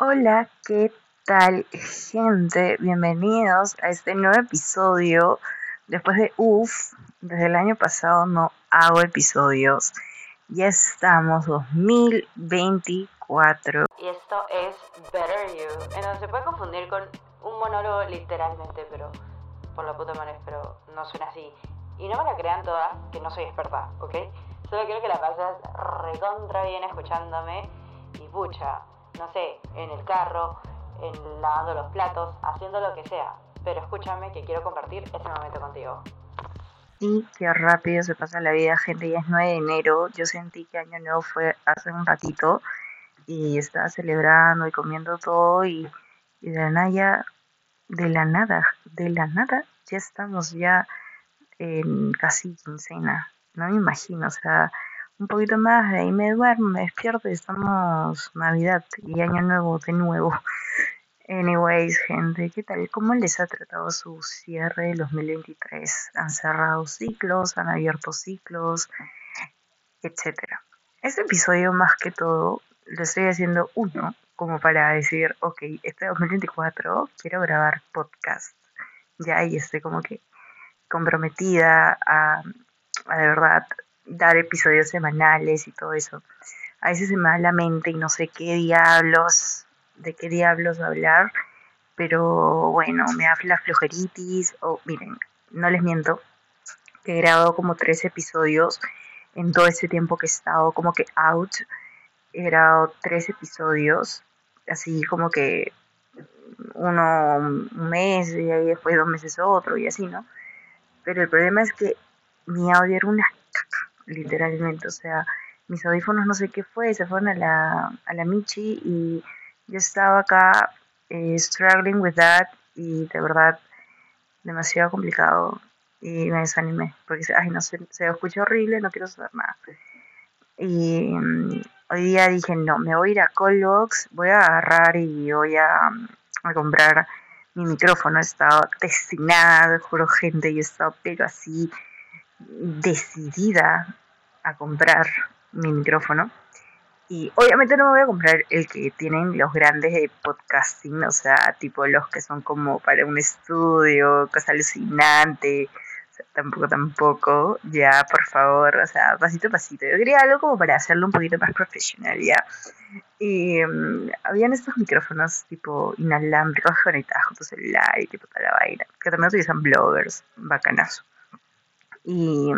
Hola, ¿qué tal, gente? Bienvenidos a este nuevo episodio. Después de UF, desde el año pasado no hago episodios. Ya estamos 2024. Y esto es Better You. En se puede confundir con un monólogo literalmente, pero por la puta madre, pero no suena así. Y no me la crean toda, que no soy experta, ¿ok? Solo quiero que la pases recontra bien escuchándome y pucha, no sé, en el carro, en lavando los platos, haciendo lo que sea. Pero escúchame que quiero compartir este momento contigo. Y qué rápido se pasa la vida, gente. Ya es 9 de enero. Yo sentí que Año Nuevo fue hace un ratito y estaba celebrando y comiendo todo y, de la nada, de la nada, de la nada, ya estamos ya en casi quincena. No me imagino, o sea, un poquito más, ahí me duermo, me despierto y estamos Navidad y Año Nuevo de nuevo. Anyways, gente, ¿qué tal? ¿Cómo les ha tratado su cierre del 2023? ¿Han cerrado ciclos? ¿Han abierto ciclos? Etcétera. Este episodio, más que todo, lo estoy haciendo uno, como para decir, ok, este 2024 quiero grabar podcast. Ya, y estoy como que comprometida a, a de verdad dar episodios semanales y todo eso. A veces se me da la mente y no sé qué diablos, de qué diablos hablar, pero bueno, me da la flojeritis, o miren, no les miento, que he grabado como tres episodios en todo ese tiempo que he estado como que out, he grabado tres episodios, así como que uno un mes y ahí después dos meses otro y así, ¿no? Pero el problema es que mi audio era una literalmente. O sea, mis audífonos no sé qué fue, se fueron a la, a la Michi y yo estaba acá eh, struggling with that y de verdad demasiado complicado y me desanimé porque ay no se, se escucha horrible no quiero saber nada y um, hoy día dije no me voy a ir a Callbox voy a agarrar y voy a, a comprar mi micrófono he estado destinada juro gente y he estado pero así decidida a comprar mi micrófono. Y obviamente no me voy a comprar el que tienen los grandes de podcasting, o sea, tipo los que son como para un estudio, cosa alucinante. Tampoco, tampoco, ya, por favor, o sea, pasito a pasito. Yo quería algo como para hacerlo un poquito más profesional, ya. Y um, habían estos micrófonos tipo inalámbricos conectados con tu celular y tipo toda la vaina, que también utilizan bloggers, bacanazo. Y,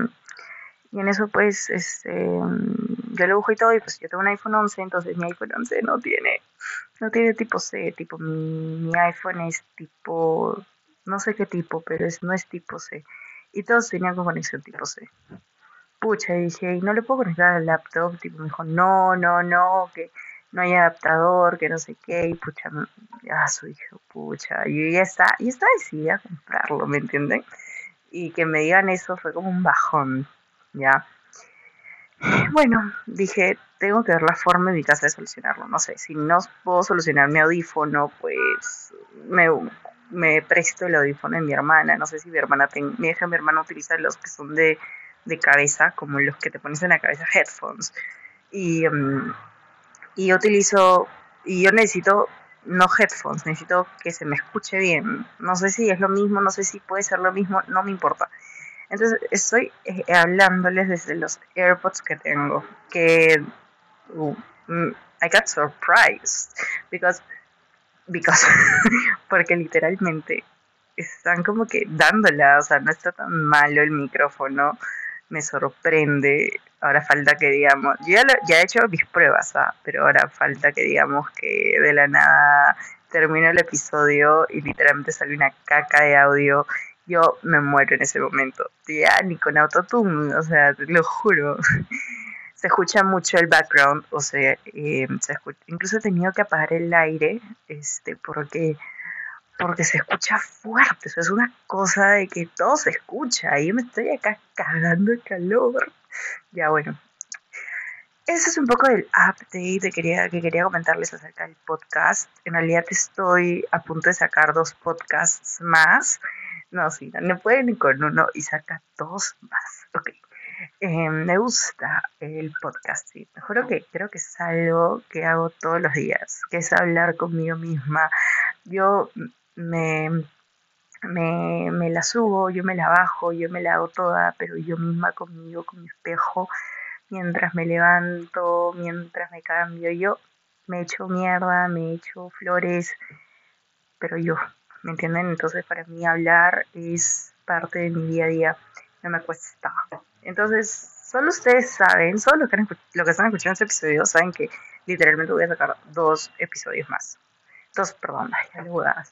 y en eso pues este, yo lo busco y todo y pues yo tengo un iPhone 11, entonces mi iPhone 11 no tiene, no tiene tipo C, tipo mi, mi iPhone es tipo, no sé qué tipo, pero es, no es tipo C. Y todos tenían con conexión tipo C. Pucha, y dije, y no le puedo conectar al laptop, tipo me dijo, no, no, no, que no hay adaptador, que no sé qué, y pucha, ya su hijo, pucha, y ya está, y está decidida a comprarlo, ¿me entienden? Y que me digan eso fue como un bajón, ¿ya? Bueno, dije, tengo que ver la forma en mi casa de solucionarlo. No sé, si no puedo solucionar mi audífono, pues me, me presto el audífono de mi hermana. No sé si mi hermana, ten, mi hija, mi hermana utiliza los que son de, de cabeza, como los que te pones en la cabeza, headphones. Y, um, y utilizo, y yo necesito no headphones, necesito que se me escuche bien. No sé si es lo mismo, no sé si puede ser lo mismo, no me importa. Entonces estoy eh, hablándoles desde los AirPods que tengo, que uh, I got surprised because because porque literalmente están como que dándola, o sea, no está tan malo el micrófono, me sorprende. Ahora falta que digamos, yo ya, he hecho mis pruebas, ¿ah? pero ahora falta que digamos que de la nada termino el episodio y literalmente sale una caca de audio. Yo me muero en ese momento. Ya ni con autotune, o sea, te lo juro. se escucha mucho el background, o sea, eh, se escucha, incluso he tenido que apagar el aire, este, porque porque se escucha fuerte, eso es una cosa de que todo se escucha, y yo me estoy acá cagando de calor. Ya bueno, eso es un poco del update que quería, que quería comentarles acerca del podcast. En realidad estoy a punto de sacar dos podcasts más. No, sí, no, no puede ni con uno y saca dos más. Ok. Eh, me gusta el podcast, sí. Me juro que creo que es algo que hago todos los días, que es hablar conmigo misma. Yo me, me, me la subo, yo me la bajo, yo me la hago toda, pero yo misma conmigo, con mi espejo, mientras me levanto, mientras me cambio, yo me echo mierda, me echo flores, pero yo, ¿me entienden? Entonces para mí hablar es parte de mi día a día, no me cuesta. Entonces, solo ustedes saben, solo los que, lo que están escuchando este episodio saben que literalmente voy a sacar dos episodios más. Dos, perdón,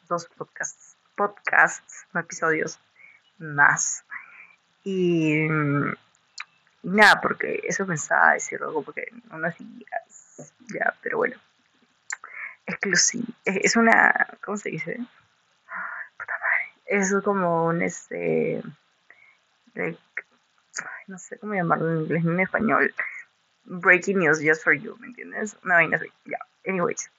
dos podcasts, podcasts, no episodios más. Y, nada, porque eso pensaba decirlo como porque unos días, ya, pero bueno. Exclusivo. Es una, ¿cómo se dice? Puta. Es como un, este, no sé cómo llamarlo en inglés ni en español. Breaking news just for you, ¿me entiendes? Una vaina así. Ya, anyways.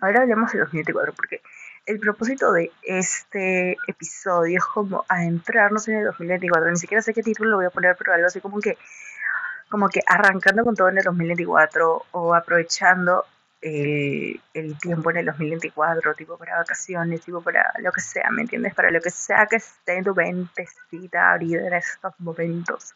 Ahora hablemos de 2024 porque el propósito de este episodio es como adentrarnos en el 2024. Ni siquiera sé qué título lo voy a poner, pero algo así como que como que arrancando con todo en el 2024 o aprovechando el, el, tiempo en el 2024, tipo para vacaciones, tipo para lo que sea, ¿me entiendes? Para lo que sea que esté en tu mentecita ahorita en estos momentos.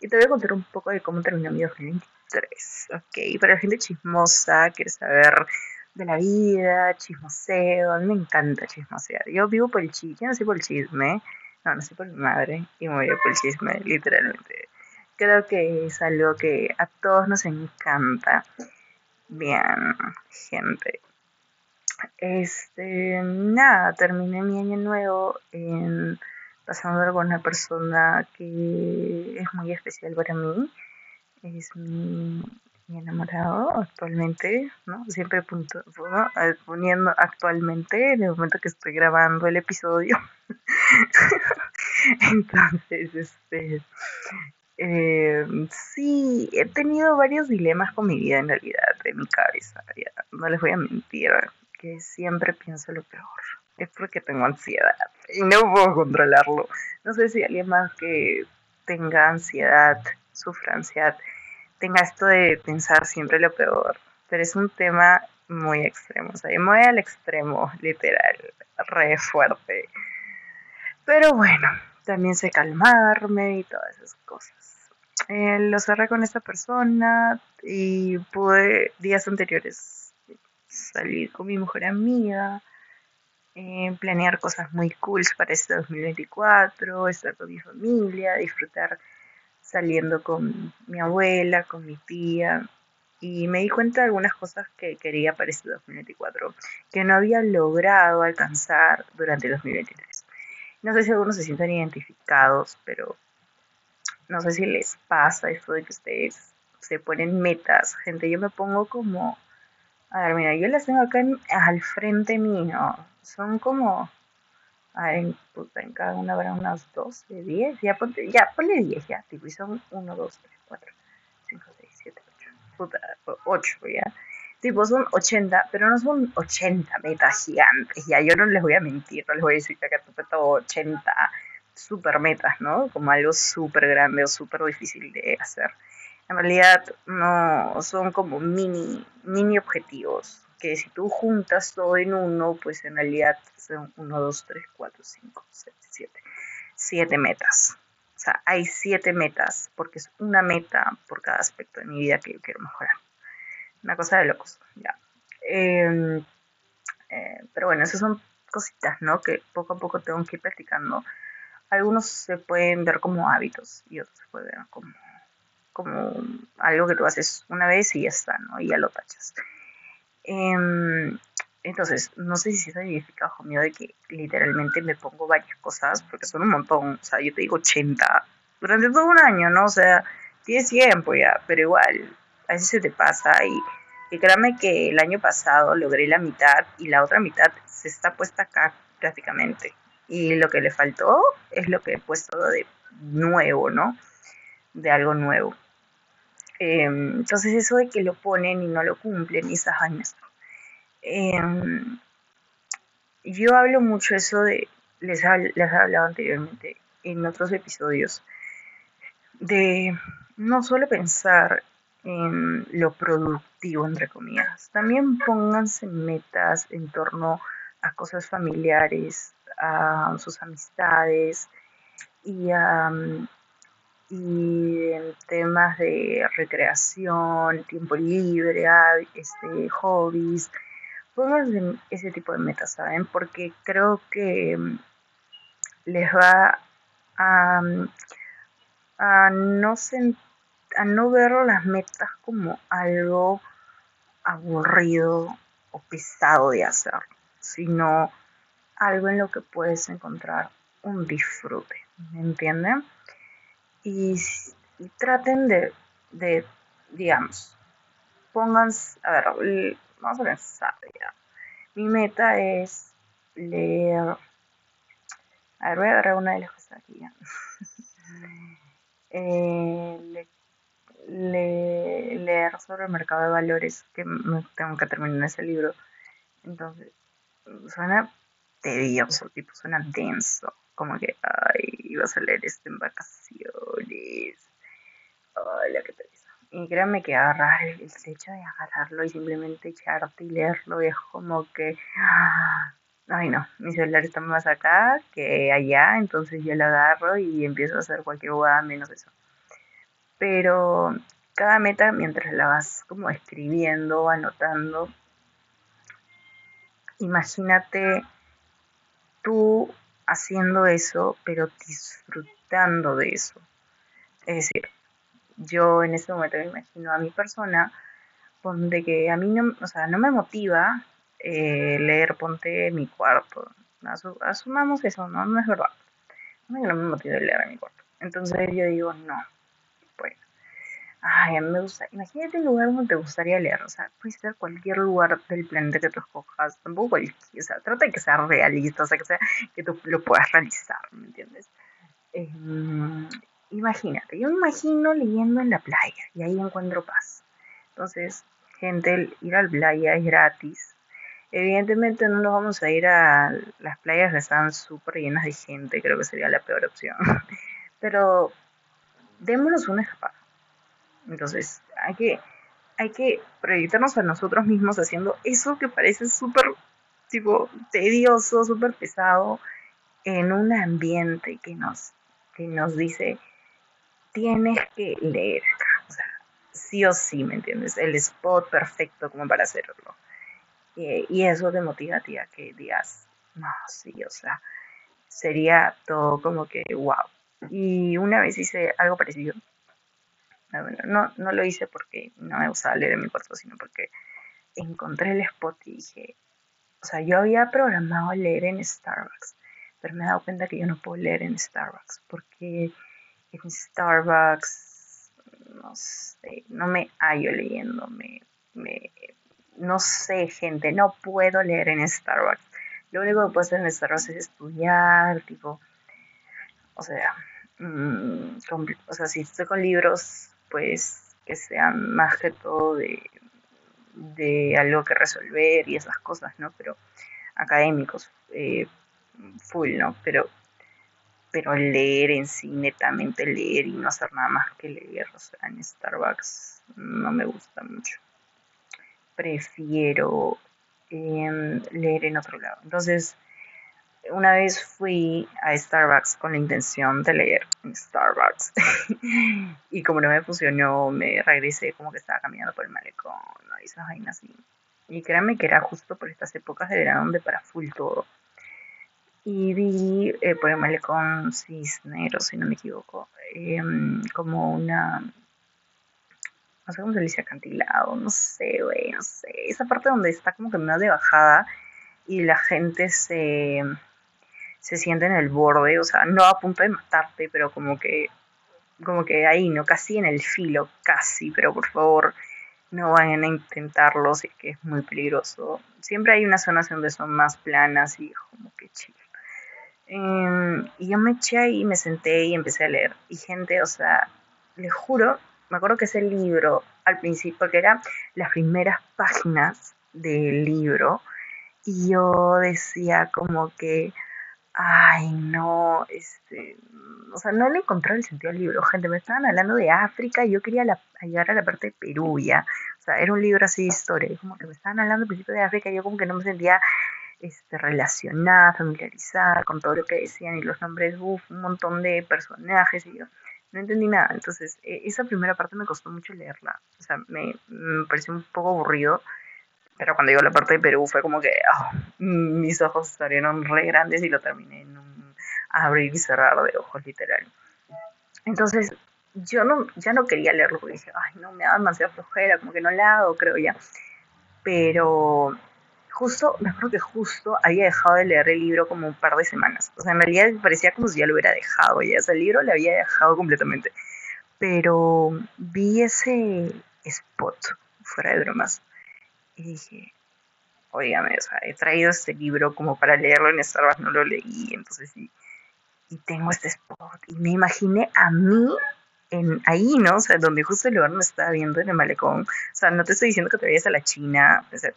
Y te voy a contar un poco de cómo terminó mi 2023, ¿ok? Para la gente chismosa, quiere saber de la vida, chismoseo, a mí me encanta chismosear. Yo vivo por el chisme, yo no sé por el chisme, no, no sé por mi madre, y voy por el chisme, literalmente. Creo que es algo que a todos nos encanta. Bien, gente. Este, nada, terminé mi año nuevo en, pasando con una persona que es muy especial para mí. Es mi, mi enamorado actualmente, ¿no? Siempre punto, poniendo actualmente en el momento que estoy grabando el episodio. Entonces, este, eh, sí, he tenido varios dilemas con mi vida en realidad, de mi cabeza. no les voy a mentir, que siempre pienso lo peor. Es porque tengo ansiedad y no puedo controlarlo. No sé si alguien más que tenga ansiedad, sufra ansiedad, tenga esto de pensar siempre lo peor. Pero es un tema muy extremo. O sea, me voy al extremo, literal, re fuerte. Pero bueno, también sé calmarme y todas esas cosas. Eh, lo cerré con esta persona y pude días anteriores salir con mi mujer amiga, eh, planear cosas muy cool para este 2024, estar con mi familia, disfrutar saliendo con mi abuela, con mi tía. Y me di cuenta de algunas cosas que quería para este 2024 que no había logrado alcanzar durante el 2023. No sé si algunos se sienten identificados, pero no sé si les pasa esto de que ustedes se ponen metas. Gente, yo me pongo como... A ver, mira, yo las tengo acá al frente mío. Son como... A ver, en, puta, en cada una habrá unas 12, 10. Ya, ponte, ya, ponle 10 ya. Tipo, y son 1, 2, 3, 4, 5, 6, 7, 8. Puta, 8 ya. Tipo, son 80, pero no son 80 metas gigantes. Ya, yo no les voy a mentir, no les voy a decir que acá todo 80 super metas, ¿no? Como algo súper grande o súper difícil de hacer. En realidad no son como mini, mini objetivos, que si tú juntas todo en uno, pues en realidad son 1, 2, 3, 4, 5, 6, 7, 7 metas. O sea, hay 7 metas, porque es una meta por cada aspecto de mi vida que yo quiero mejorar. Una cosa de locos, ya. Eh, eh, pero bueno, esas son cositas, ¿no? Que poco a poco tengo que ir practicando algunos se pueden ver como hábitos y otros se pueden ver como, como algo que tú haces una vez y ya está, ¿no? Y ya lo tachas. Em, entonces, no sé si se ha significado conmigo de que literalmente me pongo varias cosas, porque son un montón, o sea, yo te digo 80 durante todo un año, ¿no? O sea, tienes tiempo ya, pero igual, a veces se te pasa y, y créame que el año pasado logré la mitad y la otra mitad se está puesta acá prácticamente y lo que le faltó es lo que he puesto de nuevo, ¿no? De algo nuevo. Em, entonces eso de que lo ponen y no lo cumplen y esas vainas. Em, yo hablo mucho eso de, les, les he hablado anteriormente en otros episodios, de no solo pensar en lo productivo, entre comillas, también pónganse metas en torno a cosas familiares, a sus amistades y a y en temas de recreación, tiempo libre, este, hobbies, pónganse ese tipo de metas, ¿saben? Porque creo que mm, les va a, mm, a no a no ver las metas como algo aburrido o pesado de hacer, sino algo en lo que puedes encontrar un disfrute, ¿me entienden? Y, traten de, digamos, pónganse, a ver, vamos a pensar ya. Mi meta es leer, a ver, voy a agarrar una de las cosas aquí ya. eh, leer sobre el mercado de valores, que tengo que terminar ese libro. Entonces, suena tedioso, tipo, suena denso. Como que, ay, vas a leer esto en vacaciones. Ay, la que te Y créanme que agarrar el, hecho de agarrarlo y simplemente echarte y leerlo es como que, ay no, mi celular está más acá que allá, entonces yo lo agarro y empiezo a hacer cualquier jugada menos eso. Pero cada meta, mientras la vas como escribiendo, anotando, imagínate tú haciendo eso, pero disfrutando de eso. Es decir, yo en ese momento me imagino a mi persona, donde que a mí no, o sea, no me motiva eh, leer Ponte mi cuarto. asumamos eso, ¿no? No es verdad. No me motiva leer en mi cuarto. Entonces yo digo, no, Ay, me gusta. Imagínate el lugar donde te gustaría leer. O sea, puede ser cualquier lugar del planeta que tú escojas. Tampoco cualquier. O sea, trata de que sea realista, o sea, que, tú lo puedas realizar, ¿me entiendes? Em, imagínate, yo me imagino leyendo en la playa y ahí encuentro paz. Entonces, gente, ir a la playa es gratis. Evidentemente no nos vamos a ir a las playas que están súper llenas de gente, creo que sería la peor opción. Pero démonos una escapada entonces, hay que, hay que proyectarnos a nosotros mismos haciendo eso que parece súper, tipo, tedioso, súper pesado, en un ambiente que nos, que nos dice, tienes que leer O sea, sí o sí, ¿me entiendes? El spot perfecto como para hacerlo. y eso te motiva a ti a que digas, no, sí, o sea, sería todo como que, wow. Y una vez hice algo parecido no, no lo hice porque no me gustaba leer en mi cuarto, sino porque encontré el spot y dije, o sea, yo había programado leer en Starbucks, pero me he dado cuenta que yo no puedo leer en Starbucks, porque en Starbucks, no sé, no me hallo leyendo, me, no sé, gente, no puedo leer en Starbucks. Lo único que puedo hacer en Starbucks es estudiar, tipo, o sea, mm, o sea, si estoy con libros pues que sean más que todo de, algo que resolver y esas cosas, ¿no? Pero académicos, eh, full, ¿no? Pero, pero leer en sí, netamente leer y no hacer nada más que leer, o en Starbucks no me gusta mucho. Prefiero em, leer en otro lado. Entonces, una vez fui a Starbucks con la intención de leer Starbucks y como no me funcionó, me regresé como que estaba caminando por el malecón y esas así. Y créanme que era justo por estas épocas de verano donde para full todo. Y vi eh, por el malecón Cisnero, si no me equivoco, em, como una, no sé cómo se le dice, acantilado, no sé, güey, no sé, esa parte donde está como que medio de bajada y la gente se se siente en el borde, o sea, no a punto de matarte, pero como que, como que ahí, ¿no? Casi en el filo, casi, pero por favor, no vayan a intentarlo, es que es muy peligroso. Siempre hay unas zonas donde son más planas y como que chill. Em, y yo me eché ahí, me senté y empecé a leer. Y gente, o sea, les juro, me acuerdo que ese libro al principio, que eran las primeras páginas del libro, y yo decía como que, Ay, no, este, o sea, no le encontré el sentido al libro, gente, me estaban hablando de África y yo quería llegar a la parte de Perú ya, o sea, era un libro así de historia, y como que me estaban hablando al principio de África y yo como que no me sentía este, relacionada, familiarizada con todo lo que decían y los nombres, uff, un montón de personajes y yo no entendí nada, entonces e, esa primera parte me costó mucho leerla, o sea, me, me pareció un poco aburrido, pero cuando llegó la parte de Perú fue como que oh, mis ojos se re grandes y lo terminé en un abrir y cerrar de ojos literal. Entonces yo no, ya no quería leerlo porque dije, ay no, me da demasiada flojera, como que no la hago, creo ya. Pero justo, me acuerdo que justo había dejado de leer el libro como un par de semanas. O sea, en realidad parecía como si ya lo hubiera dejado ya. O sea, el libro lo había dejado completamente. Pero vi ese spot, fuera de bromas, y dije, oígame, o sea, he traído este libro como para leerlo en Starbucks, no lo leí, entonces sí, y tengo este spot. Y me imaginé a mí en, ahí, ¿no? O sea, donde justo el lugar me estaba viendo en el malecón. O sea, no te estoy diciendo que te vayas a la China, o sea,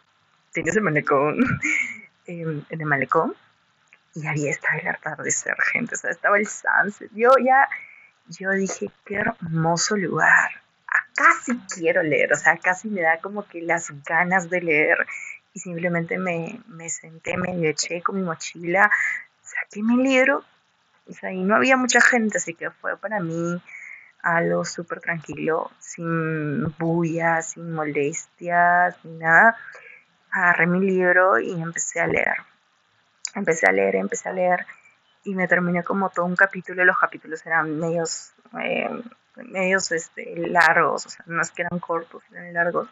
tienes el malecón en, en el malecón. Y ahí estaba el atardecer, gente, o sea, estaba el sunset. Yo ya, yo dije, qué hermoso lugar casi quiero leer, o sea, casi me da como que las ganas de leer y simplemente me, me senté, me eché con mi mochila, saqué mi libro, o sea, y no había mucha gente, así que fue para mí algo súper tranquilo, sin bulla, sin molestias, ni nada. Agarré mi libro y empecé a leer. Empecé a leer, empecé a leer y me terminé como todo un capítulo. Los capítulos eran medios eh, medios este, largos, o sea, no es que eran cortos, eran largos.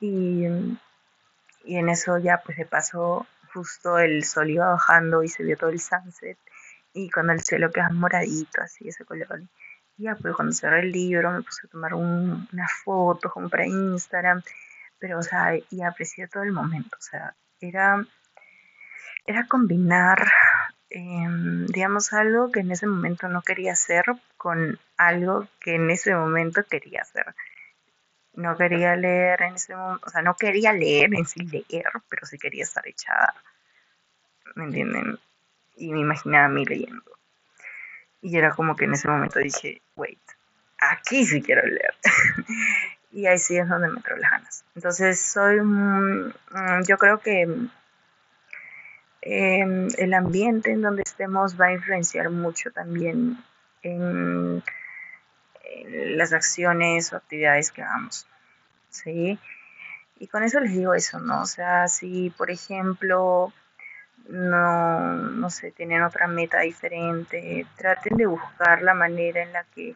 Y, y en eso ya pues se pasó justo el sol iba bajando y se vio todo el sunset y cuando el cielo queda moradito, así ese color. Y ya pues cuando cerré el libro me puse a tomar un, una foto como para Instagram, pero o sea, y aprecié todo el momento, o sea, era, era combinar Em, digamos, algo que en ese momento no quería hacer con algo que en ese momento quería hacer. No quería leer en ese momento, o sea, no quería leer en sí leer, pero sí quería estar echada. ¿Me entienden? Y me imaginaba a mí leyendo. Y era como que en ese momento dije, wait, aquí sí quiero leer. y ahí sí es donde me entró las ganas. Entonces soy, mm, yo creo que El ambiente en donde estemos va a influenciar mucho también en, las acciones o actividades que hagamos. ¿sí? Y con eso les digo eso, ¿no? O sea, si por ejemplo no, no sé, tienen otra meta diferente, traten de buscar la manera en la que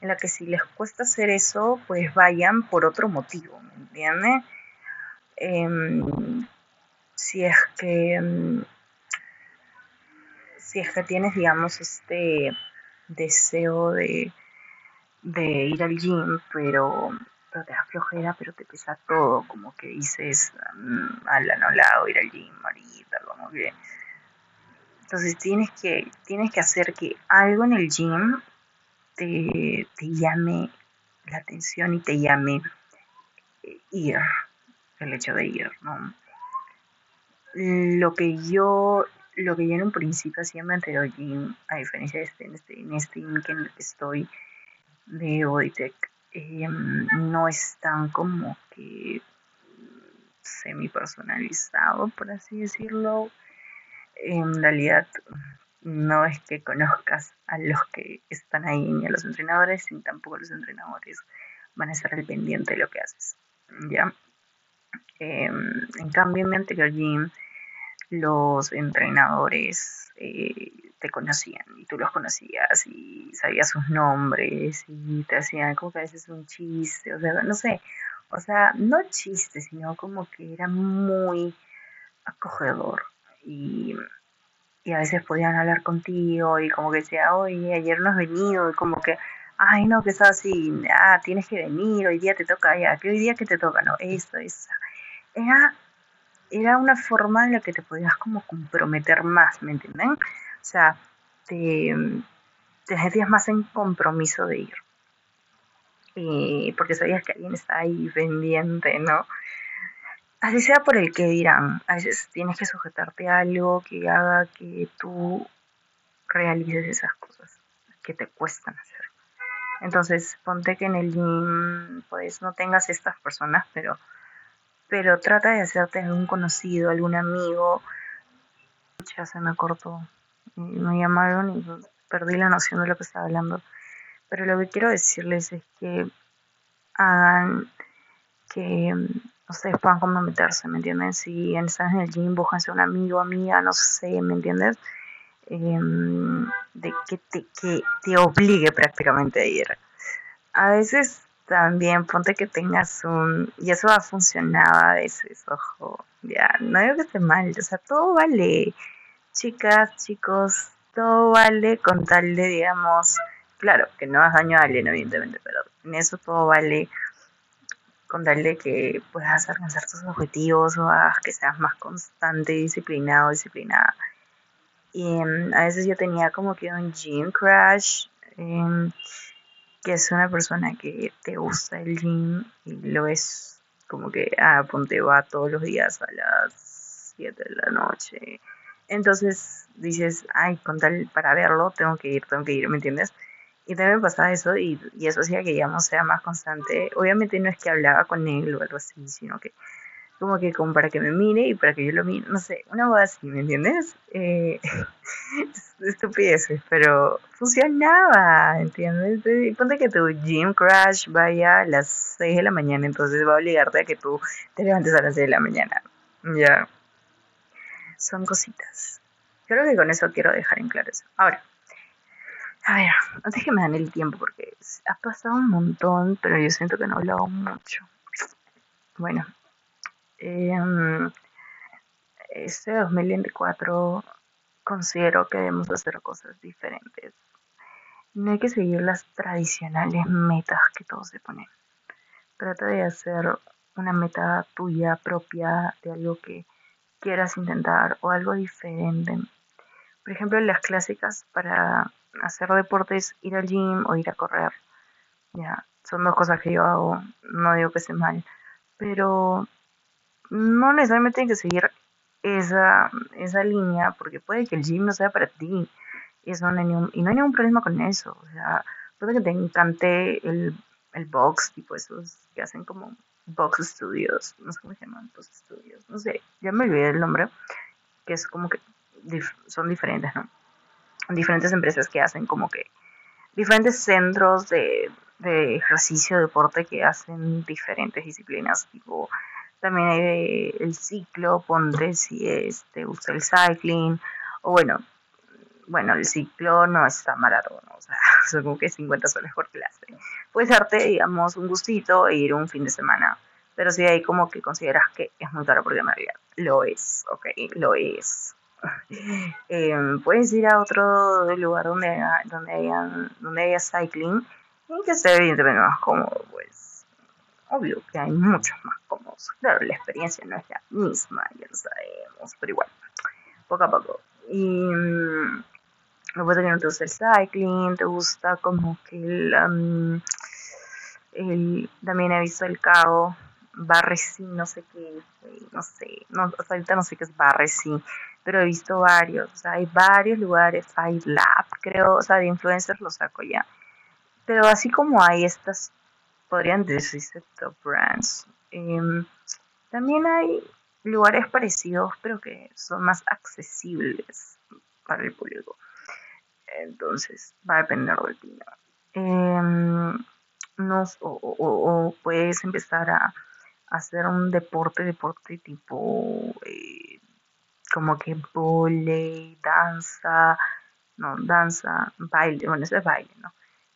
en la que si les cuesta hacer eso, pues vayan por otro motivo, ¿me entienden? Em, si es que mm, si es que tienes digamos este deseo de, ir al gym pero, te da flojera pero te pesa todo como que dices mm, ala no la ir al gym ahorita como que entonces tienes que tienes que hacer que algo en el gym te, te llame la atención y te llame ir el hecho de ir no lo que yo lo que yo en un principio hacía en anterior gym, a diferencia de este, en este, en este que estoy de Bodytech, em, no es tan como que semi personalizado, por así decirlo. En realidad, no es que conozcas a los que están ahí ni a los entrenadores, ni tampoco los entrenadores van a estar al pendiente de lo que haces. ¿Ya? Em, en cambio, en mi anterior gym, los entrenadores eh, te conocían y tú los conocías y sabías sus nombres y te hacían como que a veces un chiste, o sea, no sé, o sea, no chiste, sino como que era muy acogedor y, a veces podían hablar contigo y como que decía, oye, ayer no has venido y como que ay, no, que estás así, ah, tienes que venir, hoy día te toca, ya, que hoy día que te toca, no, esto, eso. Era, era una forma en la que te podías como comprometer más, ¿me entienden? O sea, te, te sentías más en compromiso de ir. Y porque sabías que alguien está ahí pendiente, ¿no? así sea por el que dirán, a veces tienes que sujetarte a algo que haga que tú realices esas cosas que te cuestan hacer. Entonces, ponte que en el gym, pues no tengas estas personas, pero, pero trata de hacerte algún conocido, algún amigo. Ya se me cortó, me llamaron y perdí la noción de lo que estaba hablando. Pero lo que quiero decirles es que hagan que ustedes puedan comprometerse, ¿me entienden? Si están en el gym, búsquense un amigo, amiga, no sé, ¿me entiendes? Em, de que te, que te obligue prácticamente a ir. A veces también ponte que tengas un... Y eso ha funcionado a veces, ojo. Ya, no digo que esté mal, o sea, todo vale. Chicas, chicos, todo vale con tal de, digamos, claro, que no hagas daño a alguien, evidentemente, pero en eso todo vale con tal de que puedas alcanzar tus objetivos o hagas que seas más constante, disciplinado, disciplinada. Y em, a veces yo tenía como que un gym crash, em, que es una persona que te gusta el gym y lo es como que, ah, ponte va todos los días a las 7 de la noche. Entonces dices, ay, con tal para verlo, tengo que ir, tengo que ir, ¿me entiendes? Y también pasaba eso y, y eso hacía que ya no sea más constante. Obviamente no es que hablaba con él o algo así, sino que como que como para que me mire y para que yo lo mire, no sé, una cosa así, ¿me entiendes? Eh, estupideces, pero funcionaba, ¿entiendes? ponte que tu gym crash vaya a las 6 de la mañana, entonces va a obligarte a que tú te levantes a las 6 de la mañana, ya. Son cositas. Creo que con eso quiero dejar en claro eso. Ahora, a ver, antes que me dan el tiempo, porque ha pasado un montón, pero yo siento que no he hablado mucho. Bueno, eh, este 2024 considero que debemos hacer cosas diferentes. No hay que seguir las tradicionales metas que todos se ponen. Trata de hacer una meta tuya propia de algo que quieras intentar o algo diferente. Por ejemplo, las clásicas para hacer deportes, ir al gym o ir a correr. Ya, son dos cosas que yo hago, no digo que sea mal, pero no necesariamente tienen que seguir esa, esa línea, porque puede que el gym no sea para ti. Y, eso no y no hay ningún problema con eso. O sea, puede que te encante el, el box, tipo esos que hacen como box studios, no sé cómo se llaman, box studios, no sé, ya me olvidé el nombre, que es como que son diferentes, ¿no? Diferentes empresas que hacen como que diferentes centros de, de ejercicio, deporte que hacen diferentes disciplinas, tipo también hay el ciclo, ponte si este, usa el cycling, o bueno, bueno, el ciclo no es tan maratón, o sea, son como que 50 soles por clase. Puedes darte, digamos, un gustito e ir un fin de semana, pero si hay como que consideras que es muy caro, porque en realidad lo es, ok, lo es. Em, puedes ir a otro lugar donde haya, donde haya, donde haya cycling y que sea evidentemente más cómodo, pues Obvio que hay muchos más cómodos. Claro, la experiencia no es la misma, ya lo sabemos, pero igual, poco a poco. Y mmm, puede que no te gusta el cycling, te gusta como que el, también he visto el cabo, Barresi, no sé qué, no sé, no, ahorita no sé qué es Barresi, pero he visto varios, o sea, hay varios lugares, hay Lab, creo, o sea, de influencers lo saco ya. Pero así como hay estas podrían decirse top brands. Em, también hay lugares parecidos, pero que son más accesibles para el público. Entonces, va a depender del día. Em, o, puedes empezar a, hacer un deporte, deporte tipo eh, como que volei, danza, no, danza, baile, bueno, eso es baile, ¿no?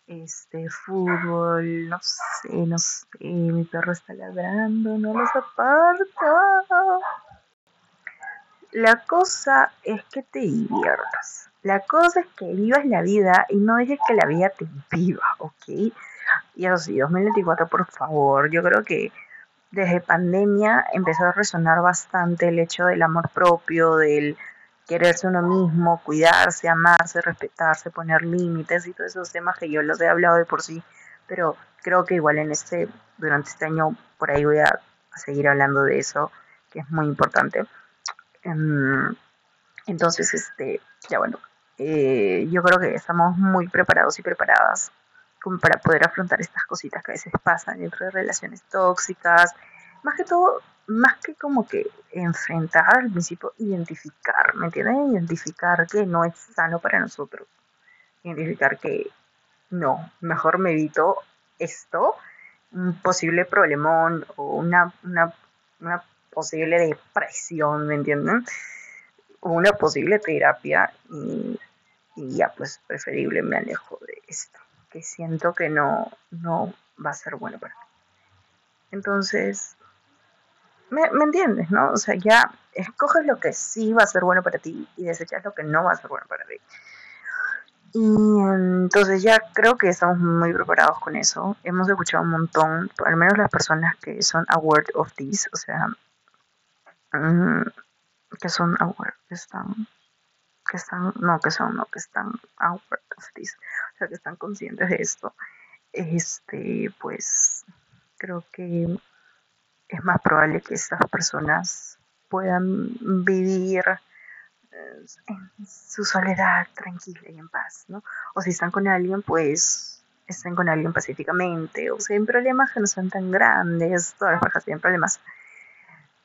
Este fútbol, no sé, no sé, mi perro está ladrando, no lo soporto. La cosa es que te diviertas. La cosa es que vivas la vida y no dejes que la vida te viva, ¿ok? Y eso sí, 2024, por favor, yo creo que desde pandemia empezó a resonar bastante el hecho del amor propio, del quererse uno mismo, cuidarse, amarse, respetarse, poner límites y todos esos temas que yo los he hablado de por sí, pero creo que igual en este, durante este año por ahí voy a, seguir hablando de eso, que es muy importante. Em, entonces, este, ya bueno, eh, yo creo que estamos muy preparados y preparadas como para poder afrontar estas cositas que a veces pasan dentro de relaciones tóxicas. Más que todo, más que como que enfrentar al principio, identificar, ¿me entienden? Identificar que no es sano para nosotros. Identificar que no, mejor me evito esto, un posible problemón o una, una, una posible depresión, ¿me entienden? O una posible terapia y, y, ya pues preferible me alejo de esto, que siento que no, no va a ser bueno para mí. Entonces, ¿me, ¿me entiendes, no? O sea, ya escoges lo que sí va a ser bueno para ti y desechas lo que no va a ser bueno para ti. Y entonces ya creo que estamos muy preparados con eso. Hemos escuchado un montón, al menos las personas que son aware of this, o sea, mm, que son aware, que están, que están, no, que son, no, que están aware of this, o sea, que están conscientes de esto. Este, pues, creo que es más probable que estas personas puedan vivir en su soledad tranquila y en paz, ¿no? O si están con alguien, pues estén con alguien pacíficamente, o si hay problemas que no son tan grandes, todas las parejas tienen problemas,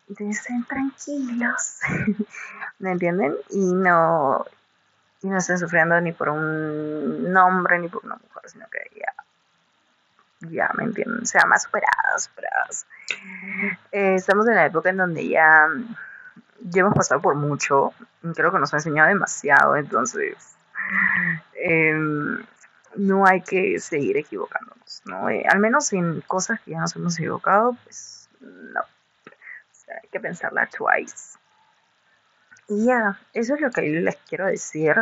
estén tranquilos, ¿me entienden? Y no, y no estén sufriendo ni por un hombre ni por una mujer, sino que ya, ya, ¿me entienden? Sean más superados, superados. Eh, estamos en la época en donde ya ya hemos pasado por mucho, creo que nos ha enseñado demasiado, entonces em, no hay que seguir equivocándonos, ¿no? Eh, al menos en cosas que ya nos hemos equivocado, pues no. hay que pensarla twice. Y ya, eso es lo que les quiero decir.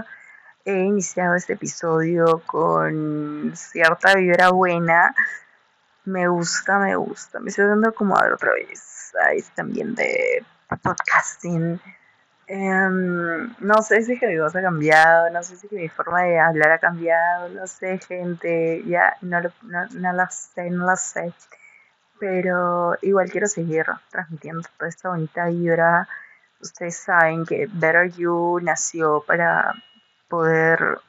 He iniciado este episodio con cierta vibra buena. Me gusta, me gusta. Me estoy dando como a otra vez a este también de podcasting. Em, no sé si que mi voz ha cambiado, no sé si que mi forma de hablar ha cambiado, no sé, gente, ya no lo, no, lo sé, no lo sé. Pero igual quiero seguir transmitiendo toda esta bonita vibra. Ustedes saben que Better You nació para poder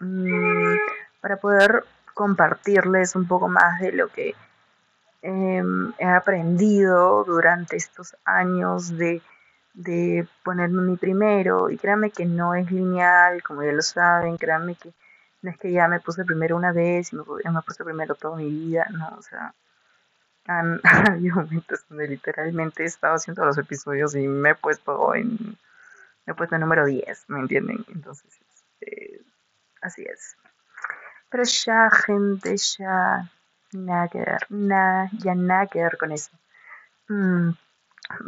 mm, para poder compartirles un poco más de lo que Em, he aprendido durante estos años de, de ponerme mi primero y créanme que no es lineal, como ya lo saben, créanme que no es que ya me puse primero una vez y me, me puse primero toda mi vida, no, o sea, han habido momentos donde literalmente he estado haciendo los episodios y me he puesto en, me he puesto en número 10, ¿me entienden? Entonces, así es. Pero ya, gente, ya Nada ver, nada, ya nada que ver con eso. Mm,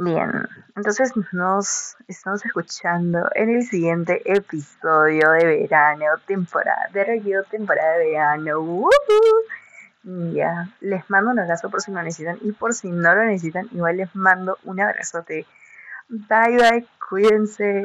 bien, entonces nos estamos escuchando en el siguiente episodio de verano, temporada de radio, temporada de verano. Ya, les mando un abrazo por si lo necesitan y por si no lo necesitan, igual les mando un abrazote. Bye bye, cuídense.